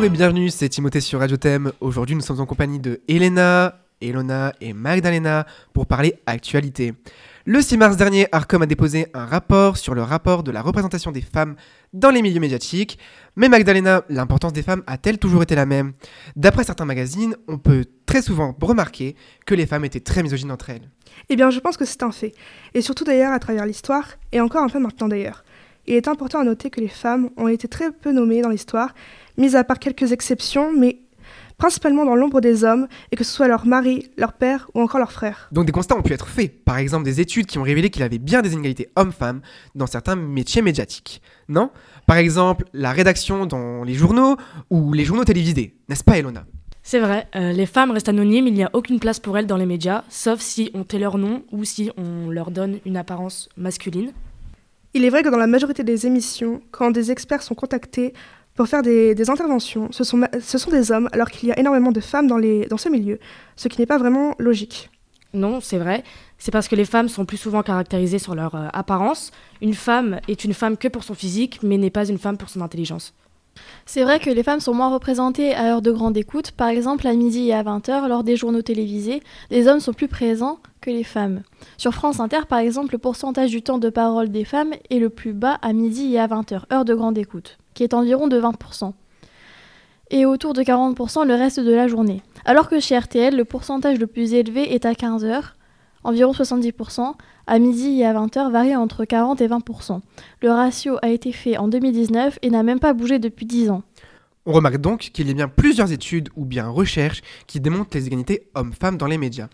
Bonjour et bienvenue, c'est Timothée sur Radio Thème. Aujourd'hui, nous sommes en compagnie de Elena, Elona et Magdalena pour parler actualité. Le 6 mars dernier, Arcom a déposé un rapport sur le rapport de la représentation des femmes dans les milieux médiatiques. Mais Magdalena, l'importance des femmes a-t-elle toujours été la même? D'après certains magazines, on peut très souvent remarquer que les femmes étaient très misogynes entre elles. Eh bien, je pense que c'est un fait. Et surtout d'ailleurs à travers l'histoire, et encore un peu maintenant d'ailleurs. Il est important à noter que les femmes ont été très peu nommées dans l'histoire, mis à part quelques exceptions, mais principalement dans l'ombre des hommes, et que ce soit leur mari, leur père ou encore leur frère. Donc des constats ont pu être faits, par exemple des études qui ont révélé qu'il y avait bien des inégalités hommes-femmes dans certains métiers médiatiques. Non? Par exemple, la rédaction dans les journaux ou les journaux télévisés, n'est-ce pas Elona? C'est vrai, euh, les femmes restent anonymes, il n'y a aucune place pour elles dans les médias, sauf si on tait leur nom ou si on leur donne une apparence masculine. Il est vrai que dans la majorité des émissions, quand des experts sont contactés pour faire des, interventions, ce sont, ce sont, des hommes alors qu'il y a énormément de femmes dans, les, dans ce milieu, ce qui n'est pas vraiment logique. Non, c'est vrai. C'est parce que les femmes sont plus souvent caractérisées sur leur euh, apparence. Une femme est une femme que pour son physique, mais n'est pas une femme pour son intelligence. C'est vrai que les femmes sont moins représentées à l'heure de grande écoute. Par exemple, à midi et à 20h, lors des journaux télévisés, les hommes sont plus présents que les femmes. Sur France Inter, par exemple, le pourcentage du temps de parole des femmes est le plus bas à midi et à 20h, heure de grande écoute, qui est environ de 20%. Et autour de 40% le reste de la journée. Alors que chez RTL, le pourcentage le plus élevé est à 15h, environ 70%, à midi et à 20h varie entre 40 et 20%. Le ratio a été fait en 2019 et n'a même pas bougé depuis 10 ans. On remarque donc qu'il y a bien plusieurs études ou bien recherches qui démontrent les inégalités hommes-femmes dans les médias.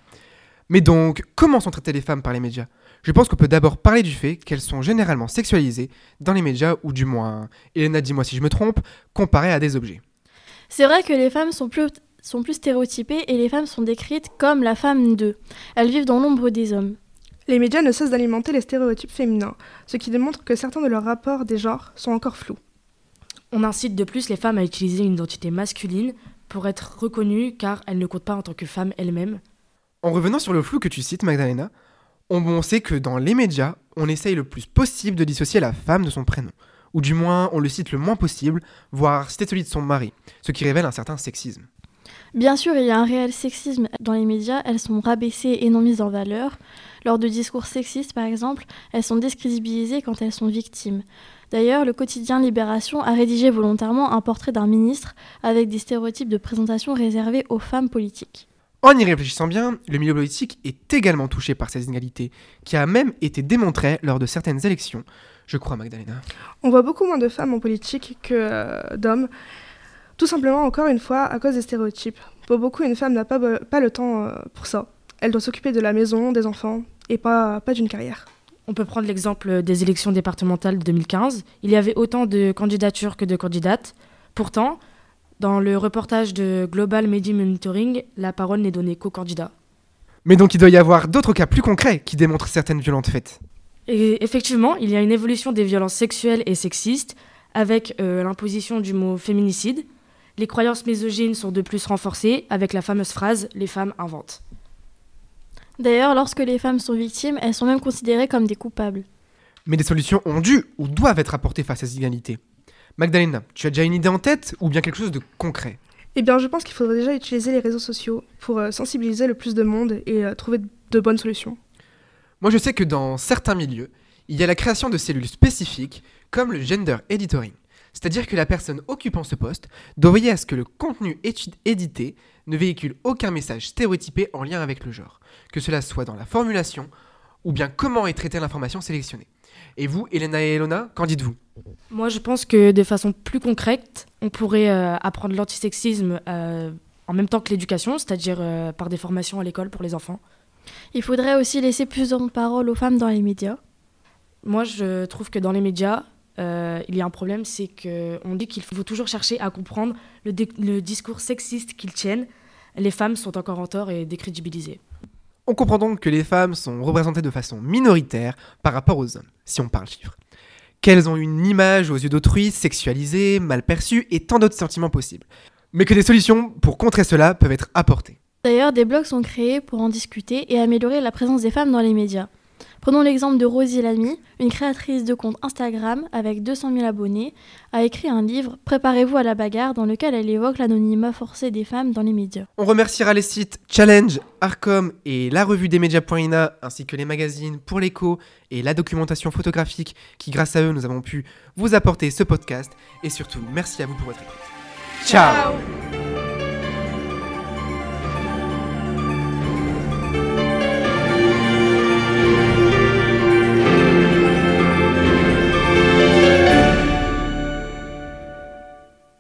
Mais donc, comment sont traitées les femmes par les médias? Je pense qu'on peut d'abord parler du fait qu'elles sont généralement sexualisées dans les médias, ou du moins, Elena, dis-moi si je me trompe, comparées à des objets. C'est vrai que les femmes sont plus, sont plus stéréotypées et les femmes sont décrites comme la femme d'eux. Elles vivent dans l'ombre des hommes. Les médias ne cessent d'alimenter les stéréotypes féminins, ce qui démontre que certains de leurs rapports des genres sont encore flous. On incite de plus les femmes à utiliser une identité masculine pour être reconnues car elles ne comptent pas en tant que femmes elles-mêmes, en revenant sur le flou que tu cites, Magdalena, on, sait que dans les médias, on essaye le plus possible de dissocier la femme de son prénom. Ou du moins, on le cite le moins possible, voire citer celui de son mari, ce qui révèle un certain sexisme. Bien sûr, il y a un réel sexisme dans les médias, elles sont rabaissées et non mises en valeur. Lors de discours sexistes, par exemple, elles sont décrédibilisées quand elles sont victimes. D'ailleurs, le quotidien Libération a rédigé volontairement un portrait d'un ministre avec des stéréotypes de présentation réservés aux femmes politiques. En y réfléchissant bien, le milieu politique est également touché par ces inégalités, qui a même été démontré lors de certaines élections. Je crois, Magdalena. On voit beaucoup moins de femmes en politique que euh, d'hommes, tout simplement, encore une fois, à cause des stéréotypes. Pour beaucoup, une femme n'a pas, pas le temps euh, pour ça. Elle doit s'occuper de la maison, des enfants, et pas, pas d'une carrière. On peut prendre l'exemple des élections départementales de 2015. Il y avait autant de candidatures que de candidates. Pourtant, dans le reportage de Global Media Monitoring, la parole n'est donnée qu'aux candidats. Mais donc il doit y avoir d'autres cas plus concrets qui démontrent certaines violentes faites. Et effectivement, il y a une évolution des violences sexuelles et sexistes avec euh, l'imposition du mot féminicide. Les croyances misogynes sont de plus renforcées avec la fameuse phrase Les femmes inventent. D'ailleurs, lorsque les femmes sont victimes, elles sont même considérées comme des coupables. Mais des solutions ont dû ou doivent être apportées face à ces inégalités. Magdalena, tu as déjà une idée en tête ou bien quelque chose de concret? Eh bien, je pense qu'il faudrait déjà utiliser les réseaux sociaux pour euh, sensibiliser le plus de monde et euh, trouver de bonnes solutions. Moi, je sais que dans certains milieux, il y a la création de cellules spécifiques comme le gender editoring. C'est-à-dire que la personne occupant ce poste doit veiller à ce que le contenu édité ne véhicule aucun message stéréotypé en lien avec le genre, que cela soit dans la formulation ou bien comment est traitée l'information sélectionnée. Et vous, Elena et Elona, qu'en dites-vous? Moi, je pense que de façon plus concrète, on pourrait euh, apprendre l'antisexisme euh, en même temps que l'éducation, c'est-à-dire euh, par des formations à l'école pour les enfants. Il faudrait aussi laisser plus de parole aux femmes dans les médias. Moi, je trouve que dans les médias, il y a un problème, c'est qu'on dit qu'il faut toujours chercher à comprendre le, le discours sexiste qu'ils tiennent. Les femmes sont encore en tort et décrédibilisées. On comprend donc que les femmes sont représentées de façon minoritaire par rapport aux hommes, si on parle chiffres. Qu'elles ont une image aux yeux d'autrui, sexualisée, mal perçue et tant d'autres sentiments possibles. Mais que des solutions pour contrer cela peuvent être apportées. D'ailleurs, des blogs sont créés pour en discuter et améliorer la présence des femmes dans les médias. Prenons l'exemple de Rosie Lamy, une créatrice de compte Instagram avec 200 000 abonnés, a écrit un livre Préparez-vous à la bagarre dans lequel elle évoque l'anonymat forcé des femmes dans les médias. On remerciera les sites Challenge, Arcom et la revue des médias.ina ainsi que les magazines pour l'écho et la documentation photographique qui grâce à eux nous avons pu vous apporter ce podcast et surtout merci à vous pour votre écoute. Ciao